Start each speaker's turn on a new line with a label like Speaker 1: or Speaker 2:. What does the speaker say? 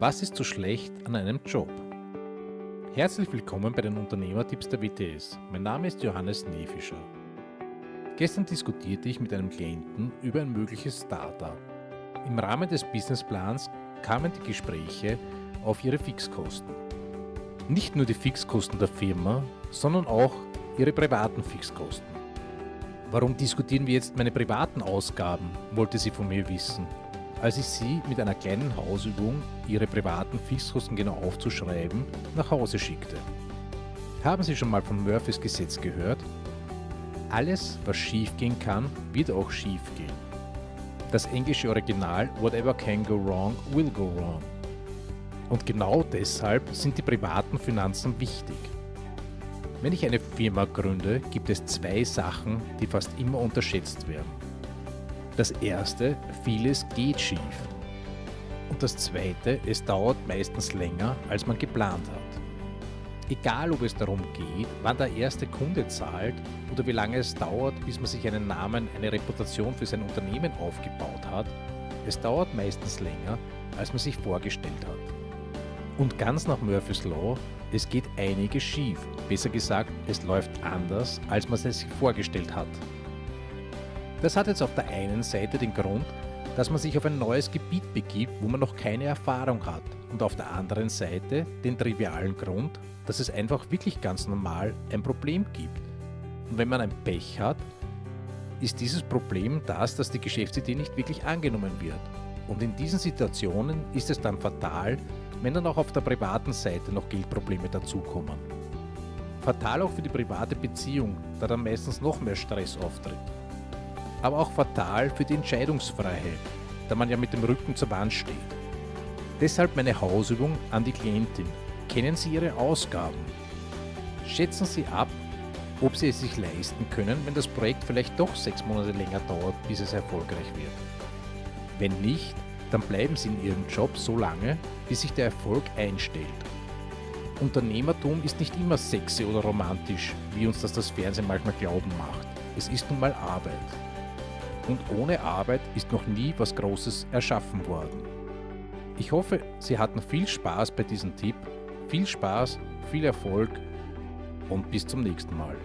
Speaker 1: Was ist so schlecht an einem Job? Herzlich willkommen bei den Unternehmertipps der WTS. Mein Name ist Johannes Nefischer. Gestern diskutierte ich mit einem Klienten über ein mögliches Startup. Im Rahmen des Businessplans kamen die Gespräche auf ihre Fixkosten. Nicht nur die Fixkosten der Firma, sondern auch ihre privaten Fixkosten. Warum diskutieren wir jetzt meine privaten Ausgaben, wollte sie von mir wissen als ich sie mit einer kleinen Hausübung, ihre privaten Fixkosten genau aufzuschreiben, nach Hause schickte. Haben Sie schon mal von Murphys Gesetz gehört? Alles, was schiefgehen kann, wird auch schiefgehen. Das englische Original Whatever can go wrong will go wrong. Und genau deshalb sind die privaten Finanzen wichtig. Wenn ich eine Firma gründe, gibt es zwei Sachen, die fast immer unterschätzt werden. Das erste, vieles geht schief. Und das zweite, es dauert meistens länger, als man geplant hat. Egal, ob es darum geht, wann der erste Kunde zahlt oder wie lange es dauert, bis man sich einen Namen, eine Reputation für sein Unternehmen aufgebaut hat, es dauert meistens länger, als man sich vorgestellt hat. Und ganz nach Murphy's Law, es geht einiges schief. Besser gesagt, es läuft anders, als man es sich vorgestellt hat. Das hat jetzt auf der einen Seite den Grund, dass man sich auf ein neues Gebiet begibt, wo man noch keine Erfahrung hat. Und auf der anderen Seite den trivialen Grund, dass es einfach wirklich ganz normal ein Problem gibt. Und wenn man ein Pech hat, ist dieses Problem das, dass die Geschäftsidee nicht wirklich angenommen wird. Und in diesen Situationen ist es dann fatal, wenn dann auch auf der privaten Seite noch Geldprobleme dazukommen. Fatal auch für die private Beziehung, da dann meistens noch mehr Stress auftritt aber auch fatal für die Entscheidungsfreiheit, da man ja mit dem Rücken zur Wand steht. Deshalb meine Hausübung an die Klientin. Kennen Sie Ihre Ausgaben? Schätzen Sie ab, ob Sie es sich leisten können, wenn das Projekt vielleicht doch sechs Monate länger dauert, bis es erfolgreich wird. Wenn nicht, dann bleiben Sie in Ihrem Job so lange, bis sich der Erfolg einstellt. Unternehmertum ist nicht immer sexy oder romantisch, wie uns das das Fernsehen manchmal glauben macht. Es ist nun mal Arbeit und ohne Arbeit ist noch nie was Großes erschaffen worden. Ich hoffe, Sie hatten viel Spaß bei diesem Tipp, viel Spaß, viel Erfolg und bis zum nächsten Mal.